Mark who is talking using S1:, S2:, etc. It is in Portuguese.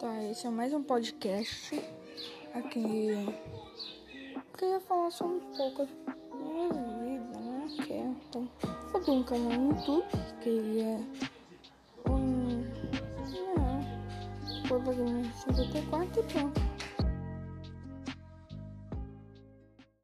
S1: Tá, esse é mais um podcast. Aqui queria falar só um pouco da minha vida, né? Que é, então, eu tenho um canal no YouTube que é um. É, vou fazer 54 e pronto.